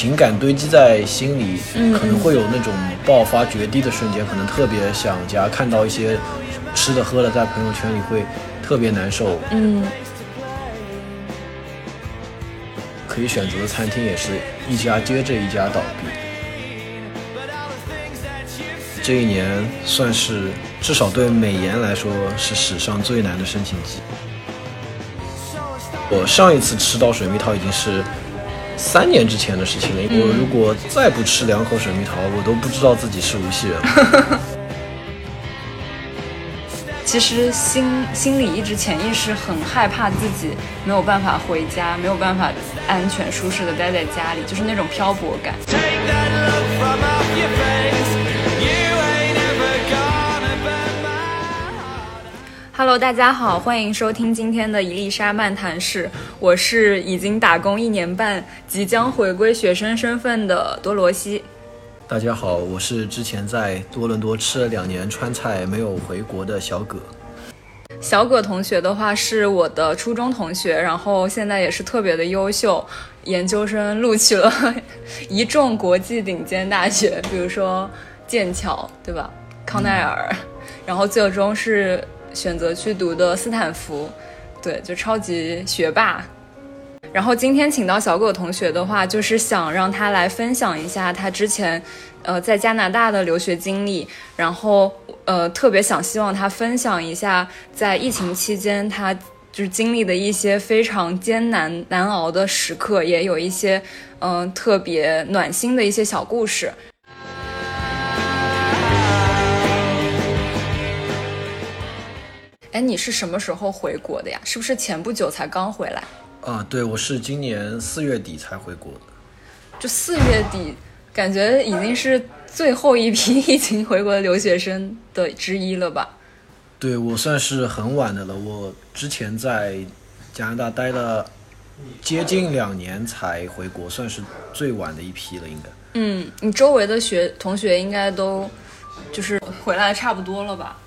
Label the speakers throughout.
Speaker 1: 情感堆积在心里，可能会有那种爆发决堤的瞬间，可能特别想家，看到一些吃的喝的在朋友圈里会特别难受。
Speaker 2: 嗯，
Speaker 1: 可以选择的餐厅也是一家接着一家倒闭。这一年算是至少对美颜来说是史上最难的申请季。我上一次吃到水蜜桃已经是三年之前的事情了。我如果再不吃两口水蜜桃，我都不知道自己是无锡人。
Speaker 2: 其实心心里一直潜意识很害怕自己没有办法回家，没有办法安全舒适的待在家里，就是那种漂泊感。Hello，大家好，欢迎收听今天的伊丽莎漫谈室。我是已经打工一年半，即将回归学生身份的多罗西。
Speaker 1: 大家好，我是之前在多伦多吃了两年川菜没有回国的小葛。
Speaker 2: 小葛同学的话是我的初中同学，然后现在也是特别的优秀，研究生录取了一众国际顶尖大学，比如说剑桥，对吧？康奈尔，然后最终是。选择去读的斯坦福，对，就超级学霸。然后今天请到小狗同学的话，就是想让他来分享一下他之前，呃，在加拿大的留学经历。然后，呃，特别想希望他分享一下在疫情期间他就是经历的一些非常艰难难熬的时刻，也有一些嗯特别暖心的一些小故事。哎，你是什么时候回国的呀？是不是前不久才刚回来？
Speaker 1: 啊，对，我是今年四月底才回国的。
Speaker 2: 就四月底，感觉已经是最后一批 疫情回国的留学生的之一了吧？
Speaker 1: 对，我算是很晚的了。我之前在加拿大待了接近两年才回国，算是最晚的一批了，应该。
Speaker 2: 嗯，你周围的学同学应该都就是回来差不多了吧？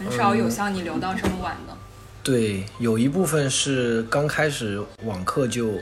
Speaker 2: 很少有像你留到这么晚的。
Speaker 1: 对，有一部分是刚开始网课就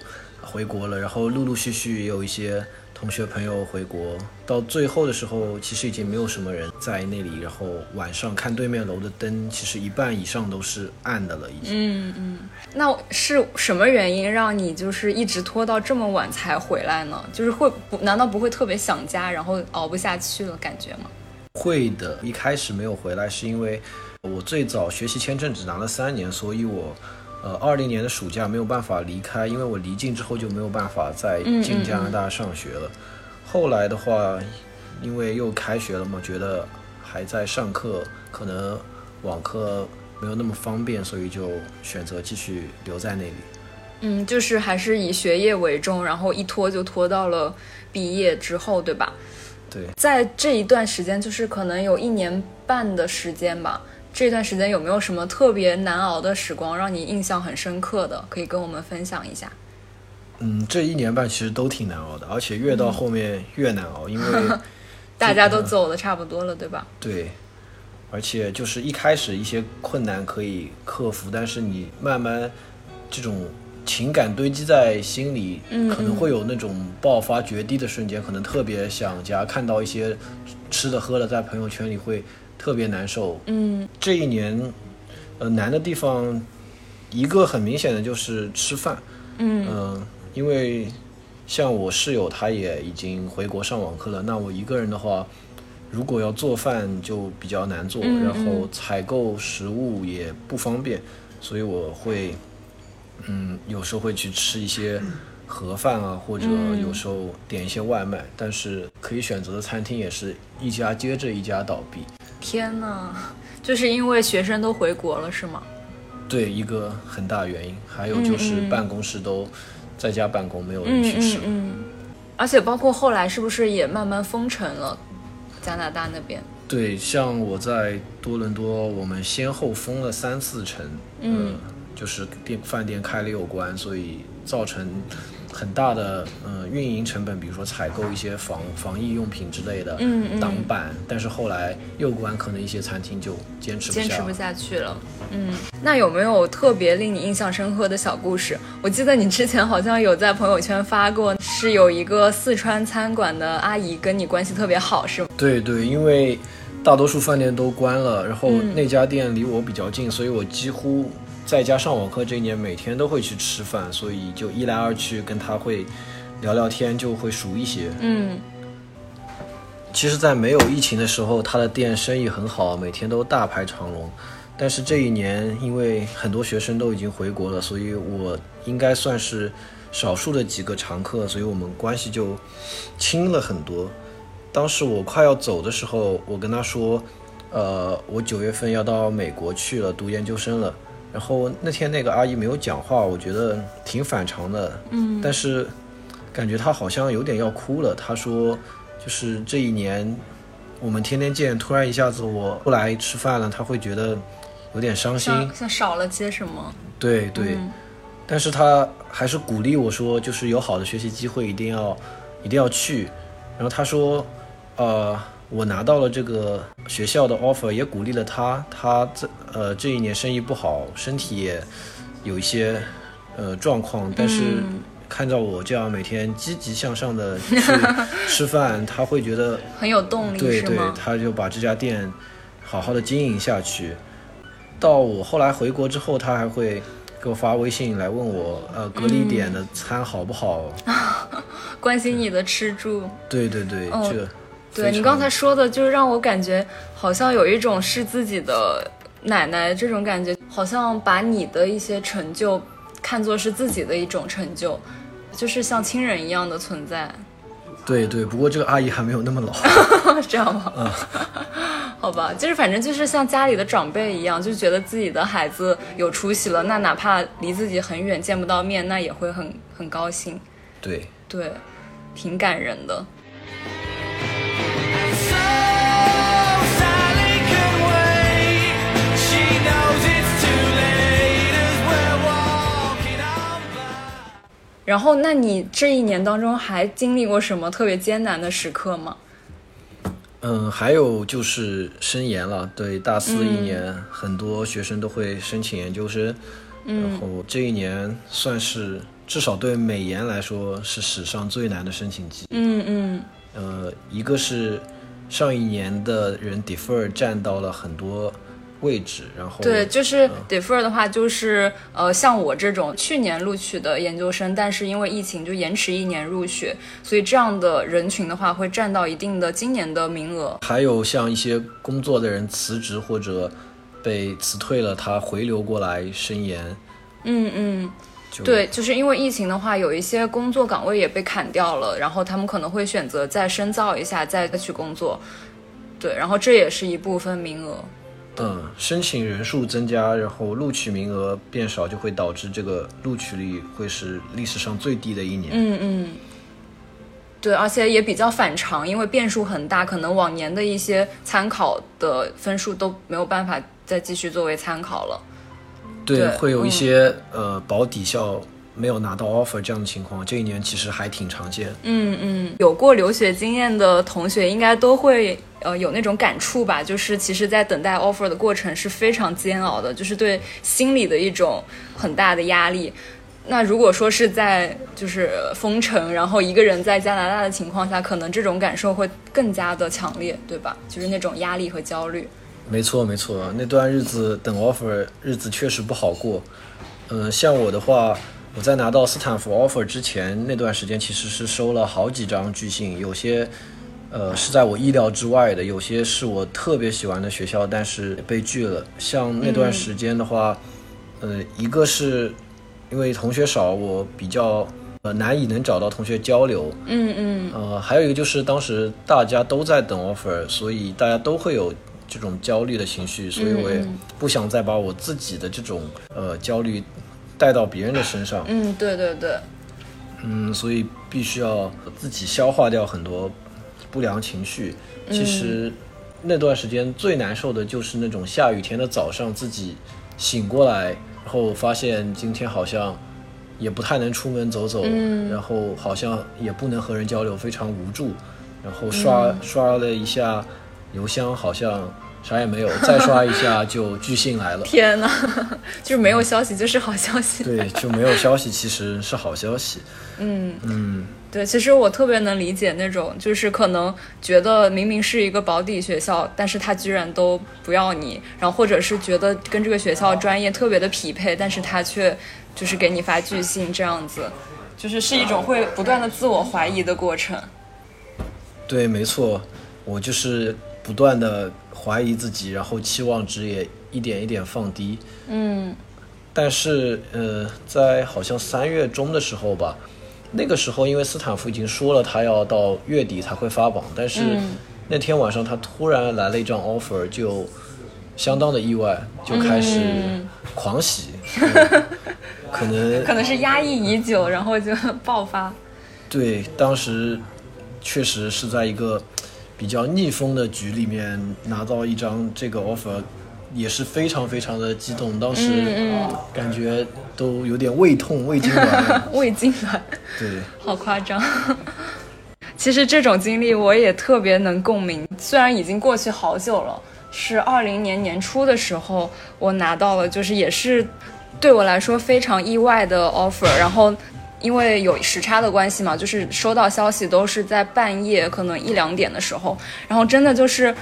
Speaker 1: 回国了，然后陆陆续续有一些同学朋友回国。到最后的时候，其实已经没有什么人在那里。然后晚上看对面楼的灯，其实一半以上都是暗的了，已经。
Speaker 2: 嗯嗯。那是什么原因让你就是一直拖到这么晚才回来呢？就是会不？难道不会特别想家，然后熬不下去了感觉吗？
Speaker 1: 会的。一开始没有回来是因为。我最早学习签证只拿了三年，所以我，呃，二零年的暑假没有办法离开，因为我离境之后就没有办法再进加拿大上学了。后来的话，因为又开学了嘛，觉得还在上课，可能网课没有那么方便，所以就选择继续留在那里。
Speaker 2: 嗯，就是还是以学业为重，然后一拖就拖到了毕业之后，对吧？
Speaker 1: 对，
Speaker 2: 在这一段时间，就是可能有一年半的时间吧。这段时间有没有什么特别难熬的时光，让你印象很深刻的，可以跟我们分享一下？
Speaker 1: 嗯，这一年半其实都挺难熬的，而且越到后面越难熬，因为
Speaker 2: 大家都走的差不多了，对吧？
Speaker 1: 对，而且就是一开始一些困难可以克服，但是你慢慢这种情感堆积在心里，可能会有那种爆发决堤的瞬间，可能特别想家，看到一些吃的喝的在朋友圈里会。特别难受。
Speaker 2: 嗯，
Speaker 1: 这一年，呃，难的地方，一个很明显的就是吃饭。
Speaker 2: 嗯
Speaker 1: 因为像我室友他也已经回国上网课了，那我一个人的话，如果要做饭就比较难做，然后采购食物也不方便，所以我会，嗯，有时候会去吃一些盒饭啊，或者有时候点一些外卖，但是可以选择的餐厅也是一家接着一家倒闭。
Speaker 2: 天呐，就是因为学生都回国了，是吗？
Speaker 1: 对，一个很大原因，还有就是办公室都在家办公，没有人去吃。
Speaker 2: 嗯，而且包括后来是不是也慢慢封城了？加拿大那边？
Speaker 1: 对，像我在多伦多，我们先后封了三四城，嗯，就是店饭店开了有关，所以造成很大的呃运营成本，比如说采购一些防防疫用品之类的，
Speaker 2: 嗯嗯
Speaker 1: 挡板。但是后来又关可能一些餐厅就坚持不下，
Speaker 2: 坚持不下去了。嗯，那有没有特别令你印象深刻的小故事？我记得你之前好像有在朋友圈发过，是有一个四川餐馆的阿姨跟你关系特别好，是吗？
Speaker 1: 对对，因为大多数饭店都关了，然后
Speaker 2: 嗯
Speaker 1: 那家店离我比较近，所以我几乎在家上网课这一年每天都会去吃饭，所以就一来二去跟他会聊聊天，就会熟一些。
Speaker 2: 嗯
Speaker 1: 其实，在没有疫情的时候，他的店生意很好，每天都大排长龙。但是这一年，因为很多学生都已经回国了，所以我应该算是少数的几个常客，所以我们关系就亲了很多。当时我快要走的时候，我跟他说，呃，我九月份要到美国去了，读研究生了。然后那天那个阿姨没有讲话，我觉得挺反常的。嗯，但是感觉她好像有点要哭了。她说，就是这一年我们天天见，突然一下子我不来吃饭了，她会觉得有点伤心。
Speaker 2: 像像少了些什么？
Speaker 1: 对对，但是她还是鼓励我说，就是有好的学习机会，一定要一定要去。然后她说，呃，我拿到了这个学校的 offer，也鼓励了他。他这呃这一年生意不好，身体也有一些呃状况，但是看到我这样每天积极向上的去 吃饭，他会觉得
Speaker 2: 很有动力
Speaker 1: 对对，？他就把这家店好好的经营下去。到我后来回国之后，他还会给我发微信来问我，呃，隔离点的餐好不好？
Speaker 2: 关心你的吃住。
Speaker 1: 对对对，
Speaker 2: 哦
Speaker 1: 这
Speaker 2: 对你刚才说的，就是让我感觉好像有一种是自己的奶奶这种感觉，好像把你的一些成就看作是自己的一种成就，就是像亲人一样的存在，
Speaker 1: 对对，不过这个阿姨还没有那么老。
Speaker 2: 这样吗？好吧，就是反正就是像家里的长辈一样，就觉得自己的孩子有出息了，那哪怕离自己很远见不到面，那也会很很高兴，
Speaker 1: 对，
Speaker 2: 对，挺感人的。然后，那你这一年当中还经历过什么特别艰难的时刻吗？
Speaker 1: 嗯，还有就是申研了，对，大四一年、很多学生都会申请研究生，然后这一年算是至少对美研来说是史上最难的申请季。
Speaker 2: 嗯嗯
Speaker 1: 呃，一个是上一年的人 defer 占到了很多位置，然后
Speaker 2: 对，就是 defer 的话，就是呃，像我这种去年录取的研究生，但是因为疫情就延迟一年入学，所以这样的人群的话会占到一定的今年的名额。
Speaker 1: 还有像一些工作的人辞职或者被辞退了，他回流过来申研，
Speaker 2: 嗯嗯，对，就是因为疫情的话，有一些工作岗位也被砍掉了，然后他们可能会选择再深造一下，再再去工作。对，然后这也是一部分名额。
Speaker 1: 嗯，申请人数增加，然后录取名额变少，就会导致这个录取率会是历史上最低的一年。
Speaker 2: 嗯嗯，对，而且也比较反常，因为变数很大，可能往年的一些参考的分数都没有办法再继续作为参考了。
Speaker 1: 对，
Speaker 2: 对
Speaker 1: 会有一
Speaker 2: 嗯
Speaker 1: 些、呃保底校没有拿到 offer 这样的情况，这一年其实还挺常见。
Speaker 2: 嗯嗯，有过留学经验的同学应该都会呃有那种感触吧，就是其实，在等待 offer 的过程是非常煎熬的，就是对心理的一种很大的压力。那如果说是在就是封城，然后一个人在加拿大的情况下，可能这种感受会更加的强烈，对吧？就是那种压力和焦虑。
Speaker 1: 没错，没错，那段日子等 offer 日子确实不好过。嗯、像我的话，我在拿到斯坦福 offer 之前那段时间，其实是收了好几张拒信，有些呃是在我意料之外的，有些是我特别喜欢的学校，但是被拒了。像那段时间的话，呃，一个是因为同学少，我比较呃难以能找到同学交流，
Speaker 2: 嗯嗯。
Speaker 1: 呃，还有一个就是当时大家都在等 offer，所以大家都会有这种焦虑的情绪，所以我也不想再把我自己的这种呃焦虑带到别人的身上，
Speaker 2: 嗯，对对对，
Speaker 1: 嗯，所以必须要自己消化掉很多不良情绪。其实那段时间最难受的就是那种下雨天的早上，自己醒过来，然后发现今天好像也不太能出门走走，
Speaker 2: 嗯。
Speaker 1: 然后好像也不能和人交流，非常无助。然后刷、
Speaker 2: 嗯。
Speaker 1: 刷了一下邮箱，好像啥也没有，再刷一下就巨信来了。
Speaker 2: 天呐，就是没有消息就是好消息。
Speaker 1: 对，就没有消息，其实是好消息。
Speaker 2: 嗯，
Speaker 1: 嗯，
Speaker 2: 对，其实我特别能理解那种，就是可能觉得明明是一个保底学校，但是他居然都不要你，然后或者是觉得跟这个学校专业特别的匹配，但是他却就是给你发拒信这样子，就是是一种会不断的自我怀疑的过程。
Speaker 1: 对，没错，我就是不断的怀疑自己，然后期望值也一点一点放低。
Speaker 2: 嗯
Speaker 1: 但是，呃，在好像三月中的时候吧，那个时候因为斯坦福已经说了他要到月底才会发榜，但是
Speaker 2: 嗯
Speaker 1: 那天晚上他突然来了一张 offer，就相当的意外，就开始
Speaker 2: 嗯
Speaker 1: 狂喜，嗯可能
Speaker 2: 可能是压抑已久，然后就爆发。
Speaker 1: 对，当时确实是在一个比较逆风的局里面拿到一张这个 offer，也是非常非常的激动，当时
Speaker 2: 嗯
Speaker 1: 感觉都有点胃痛、胃痉挛。
Speaker 2: 胃痉挛。
Speaker 1: 对，
Speaker 2: 好夸张。其实这种经历我也特别能共鸣，虽然已经过去好久了，是二零年年初的时候我拿到了，就是也是对我来说非常意外的 offer，然后。因为有时差的关系嘛，就是收到消息都是在半夜，可能一两点的时候，然后真的就是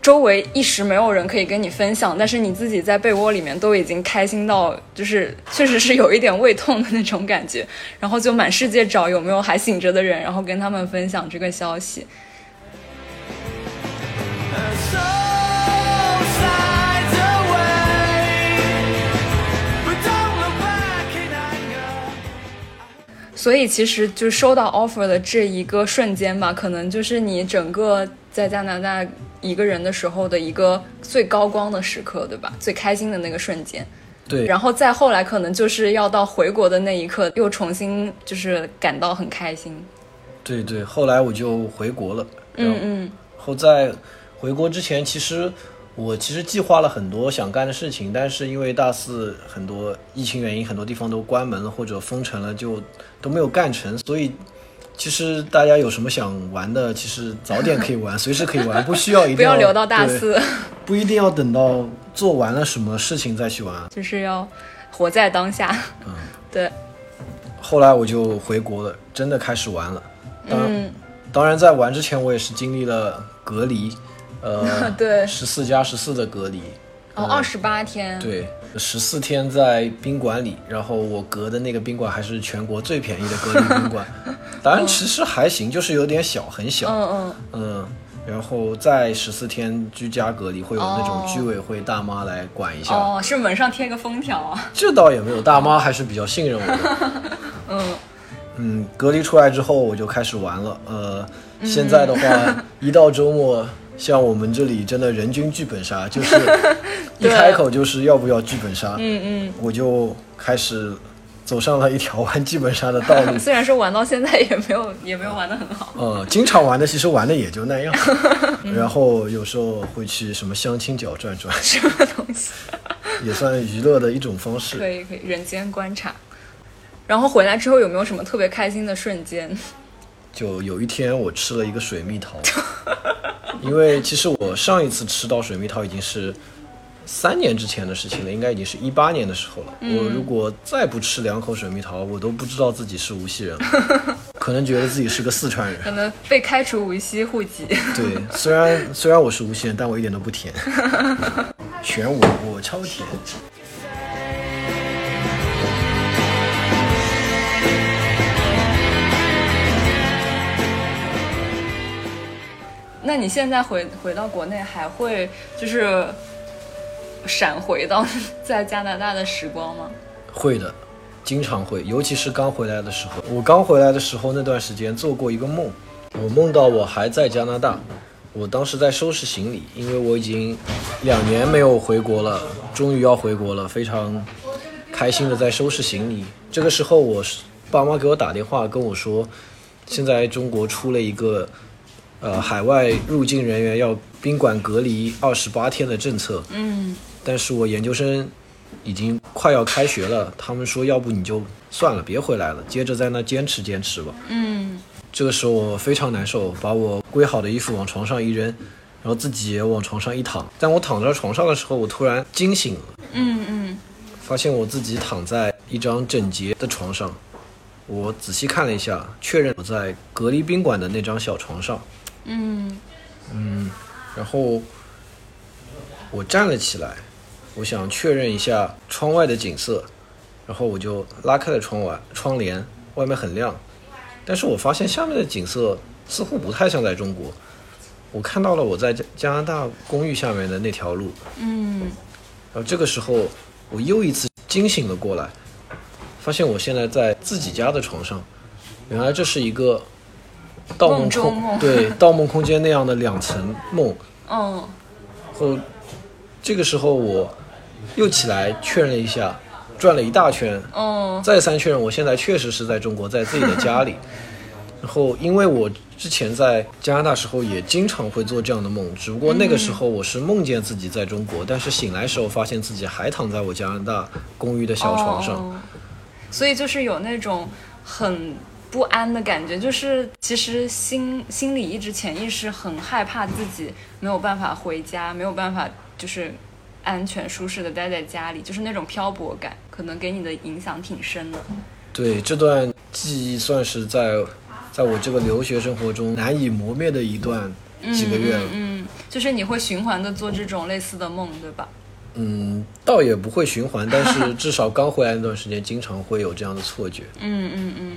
Speaker 2: 周围一时没有人可以跟你分享，但是你自己在被窝里面都已经开心到，就是确实是有一点胃痛的那种感觉，然后就满世界找有没有还醒着的人，然后跟他们分享这个消息。所以其实就收到 offer 的这一个瞬间吧，可能就是你整个在加拿大一个人的时候的一个最高光的时刻，对吧？最开心的那个瞬间。
Speaker 1: 对，
Speaker 2: 然后再后来，可能就是要到回国的那一刻，又重新就是感到很开心。
Speaker 1: 对对，后来我就回国了。
Speaker 2: 嗯嗯
Speaker 1: 后在回国之前，其实我其实计划了很多想干的事情，但是因为大四很多疫情原因，很多地方都关门了或者封城了，就都没有干成。所以其实大家有什么想玩的，其实早点可以玩，随时可以玩，不需要一定
Speaker 2: 不要留到大四，
Speaker 1: 不一定要等到做完了什么事情再去玩。
Speaker 2: 就是要活在当下。
Speaker 1: 嗯
Speaker 2: 对，
Speaker 1: 后来我就回国了，真的开始玩了。
Speaker 2: 嗯，
Speaker 1: 当然在玩之前，我也是经历了隔离，呃，
Speaker 2: 对
Speaker 1: 十四加十四的隔离。
Speaker 2: 哦，二十八天。
Speaker 1: 对，十四天在宾馆里，然后我隔的那个宾馆还是全国最便宜的隔离宾馆，当然其实还行，就是有点小，很小，
Speaker 2: 嗯嗯，
Speaker 1: 嗯，然后在十四天居家隔离，会有那种
Speaker 2: 哦
Speaker 1: 居委会大妈来管一下，
Speaker 2: 哦，是门上贴个封条啊。
Speaker 1: 这倒也没有，大妈还是比较信任我的。
Speaker 2: 嗯，
Speaker 1: 嗯，隔离出来之后我就开始玩了。呃，现在的话，一到周末，像我们这里真的人均剧本杀，就是一开口就是要不要剧本杀，
Speaker 2: 嗯嗯。
Speaker 1: 我就开始走上了一条玩剧本杀的道路。
Speaker 2: 虽然说玩到现在也没有也没有玩的很好。
Speaker 1: 呃，经常玩的其实玩的也就那样，然后有时候会去什么相亲角转转，
Speaker 2: 什么东西？
Speaker 1: 也算娱乐的一种方式。
Speaker 2: 可以可以，人间观察。然后回来之后有没有什么特别开心的瞬间？
Speaker 1: 就有一天我吃了一个水蜜桃，因为其实我上一次吃到水蜜桃已经是三年之前的事情了，应该已经是一八年的时候了。我如果再不吃两口水蜜桃，我都不知道自己是无锡人了，可能觉得自己是个四川人。
Speaker 2: 可能被开除无锡户籍。
Speaker 1: 对，虽然虽然我是无锡人，但我一点都不甜，选我我超甜。
Speaker 2: 那你现在回回到国内，还会就是闪回到 在加拿大的时光吗？
Speaker 1: 会的，经常会，尤其是刚回来的时候。我刚回来的时候那段时间做过一个梦，我梦到我还在加拿大，我当时在收拾行李，因为我已经两年没有回国了，终于要回国了，非常开心的在收拾行李。这个时候，我爸妈给我打电话跟我说，现在中国出了一个。呃，海外入境人员要宾馆隔离二十八天的政策，
Speaker 2: 嗯
Speaker 1: 但是我研究生已经快要开学了，他们说要不你就算了，别回来了，接着在那坚持坚持吧。
Speaker 2: 嗯
Speaker 1: 这个时候我非常难受，把我归好的衣服往床上一扔，然后自己也往床上一躺。但我躺在床上的时候，我突然惊醒了，
Speaker 2: 嗯嗯
Speaker 1: 发现我自己躺在一张整洁的床上。我仔细看了一下，确认我在隔离宾馆的那张小床上。
Speaker 2: 嗯嗯
Speaker 1: 然后我站了起来，我想确认一下窗外的景色，然后我就拉开了窗外窗帘，外面很亮，但是我发现下面的景色似乎不太像在中国。我看到了我在加加拿大公寓下面的那条路，
Speaker 2: 嗯
Speaker 1: 然后这个时候我又一次惊醒了过来，发现我现在在自己家的床上，原来这是一个盗梦空
Speaker 2: 梦。
Speaker 1: 对 盗梦空间那样的两层梦。
Speaker 2: 嗯。
Speaker 1: 后这个时候我又起来确认了一下，转了一大圈，
Speaker 2: 嗯。
Speaker 1: 再三确认我现在确实是在中国，在自己的家里。然后因为我之前在加拿大时候也经常会做这样的梦，只不过那个时候我是梦见自己在中国，但是醒来时候发现自己还躺在我加拿大公寓的小床上。
Speaker 2: 哦。所以就是有那种很不安的感觉，就是其实心心里一直潜意识很害怕自己没有办法回家，没有办法就是安全舒适的待在家里，就是那种漂泊感，可能给你的影响挺深的。
Speaker 1: 对，这段记忆算是在在我这个留学生活中难以磨灭的一段几个月了。
Speaker 2: 嗯，嗯就是你会循环的做这种类似的梦，对吧？
Speaker 1: 嗯，倒也不会循环，但是至少刚回来那段时间，经常会有这样的错觉。
Speaker 2: 嗯嗯嗯。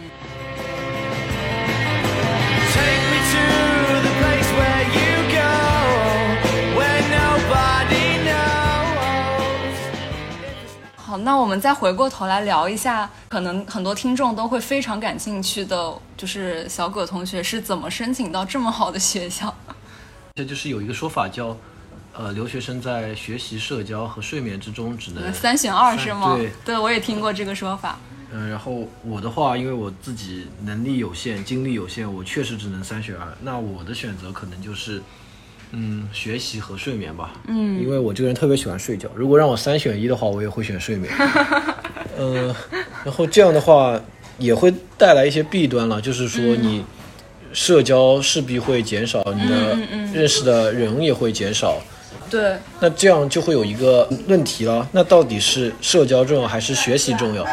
Speaker 2: 那我们再回过头来聊一下，可能很多听众都会非常感兴趣的，就是小葛同学是怎么申请到这么好的学校？
Speaker 1: 这就是有一个说法叫，呃，留学生在学习、社交和睡眠之中只能
Speaker 2: 三选二是吗？
Speaker 1: 对，对
Speaker 2: 我也听过这个说法。
Speaker 1: 嗯、然后我的话，因为我自己能力有限、精力有限，我确实只能三选二。那我的选择可能就是，嗯，学习和睡眠吧。嗯，因为我这个人特别喜欢睡觉。如果让我三选一的话，我也会选睡眠。嗯、然后这样的话也会带来一些弊端了，就是说你社交势必会减少，你的认识的人也会减少。
Speaker 2: 对，
Speaker 1: 那这样就会有一个问题了，那到底是社交重要还是学习重要？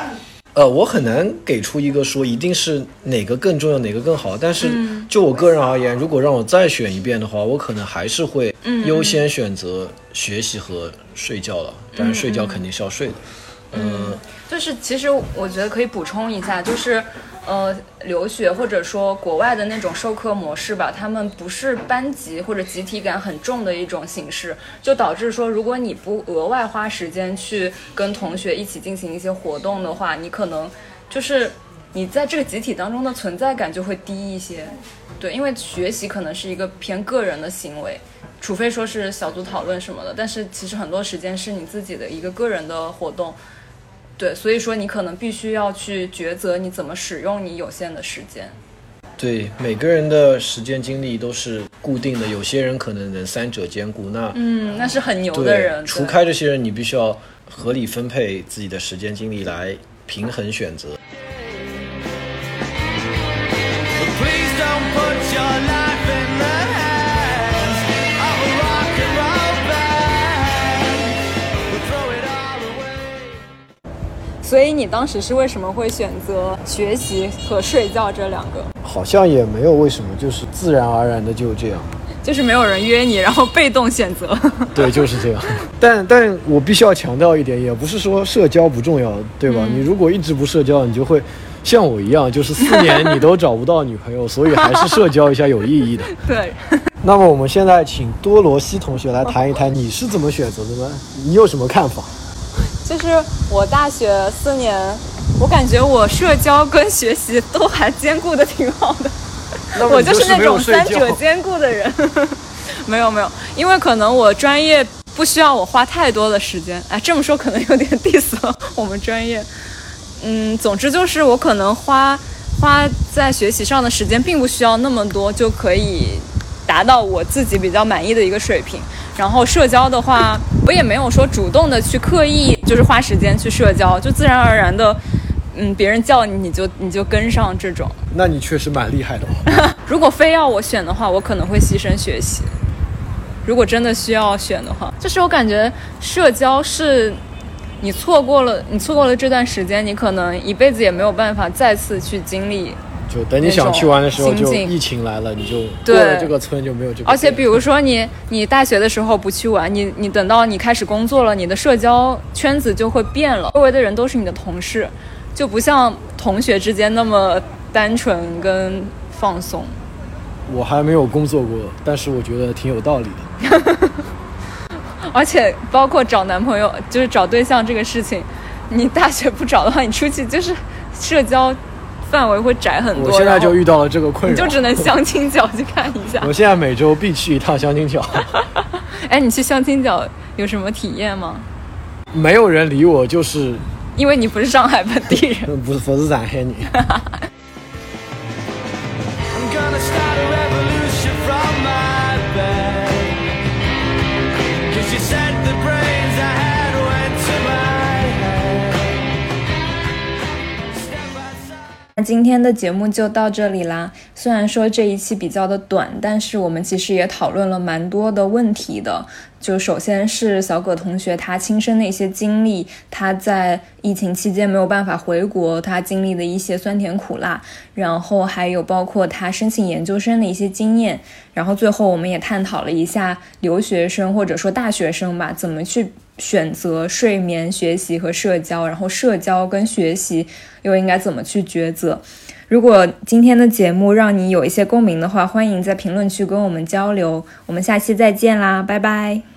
Speaker 1: 呃，我很难给出一个说一定是哪个更重要，哪个更好。但是就我个人而言，如果让我再选一遍的话，我可能还是会优先选择学习和睡觉了。当然，睡觉肯定是要睡的。嗯，嗯
Speaker 2: 就是其实我觉得可以补充一下，就是呃，留学或者说国外的那种授课模式吧，他们不是班级或者集体感很重的一种形式，就导致说，如果你不额外花时间去跟同学一起进行一些活动的话，你可能就是你在这个集体当中的存在感就会低一些。对，因为学习可能是一个偏个人的行为，除非说是小组讨论什么的，但是其实很多时间是你自己的一个个人的活动。对，所以说你可能必须要去抉择你怎么使用你有限的时间。
Speaker 1: 对，每个人的时间精力都是固定的，有些人可能能三者兼顾。那
Speaker 2: 嗯，那是很牛的
Speaker 1: 对
Speaker 2: 人。，
Speaker 1: 除开这些人，你必须要合理分配自己的时间精力来平衡选择。
Speaker 3: Please don't put your life
Speaker 2: 所以你当时是为什么会选择学习和睡觉这两个？
Speaker 1: 好像也没有为什么，就是自然而然的就这样。
Speaker 2: 就是没有人约你，然后被动选择。
Speaker 1: 对，就是这样。但但我必须要强调一点，也不是说社交不重要，对吧？你如果一直不社交，你就会像我一样，就是四年你都找不到女朋友，所以还是社交一下有意义的。
Speaker 2: 对，
Speaker 1: 那么我们现在请多罗西同学来谈一谈，你是怎么选择的呢？你有什么看法？
Speaker 2: 就是我大学四年，我感觉我社交跟学习都还兼顾的挺好的。
Speaker 1: 那
Speaker 2: 我就是那种三者兼顾的人。没有没有，因为可能我专业不需要我花太多的时间。哎，这么说可能有点 diss 了我们专业。嗯，总之就是我可能花花在学习上的时间并不需要那么多，就可以达到我自己比较满意的一个水平。然后社交的话，我也没有说主动的去刻意就是花时间去社交，就自然而然的，嗯，别人叫你你就你就跟上这种。
Speaker 1: 那你确实蛮厉害的哦。
Speaker 2: 如果非要我选的话，我可能会牺牲学习。如果真的需要选的话，就是我感觉社交是你错过了，你错过了这段时间，你可能一辈子也没有办法再次去经历。
Speaker 1: 就等你想去玩的时候，就疫情来了，你就
Speaker 2: 对
Speaker 1: 过了这个村就没有这个。
Speaker 2: 而且比如说你你大学的时候不去玩，你你等到你开始工作了，你的社交圈子就会变了，周围的人都是你的同事，就不像同学之间那么单纯跟放松。
Speaker 1: 我还没有工作过，但是我觉得挺有道理的。
Speaker 2: 而且包括找男朋友，就是找对象这个事情，你大学不找的话，你出去就是社交范围会窄很多。
Speaker 1: 我现在就遇到了这个困扰，
Speaker 2: 你就只能相亲角去看一下。
Speaker 1: 我现在每周必去一趟相亲角，
Speaker 2: 哎，你去相亲角有什么体验吗？
Speaker 1: 没有人理我，就是
Speaker 2: 因为你不是上海本地人。
Speaker 1: 不是不是咱黑你。
Speaker 2: 那今天的节目就到这里啦。虽然说这一期比较的短，但是我们其实也讨论了蛮多的问题的。就首先是小葛同学他亲身的一些经历，他在疫情期间没有办法回国，他经历的一些酸甜苦辣，然后还有包括他申请研究生的一些经验，然后最后我们也探讨了一下留学生或者说大学生吧，怎么去选择睡眠、学习和社交，然后社交跟学习又应该怎么去抉择。如果今天的节目让你有一些共鸣的话，欢迎在评论区跟我们交流。我们下期再见啦，拜拜。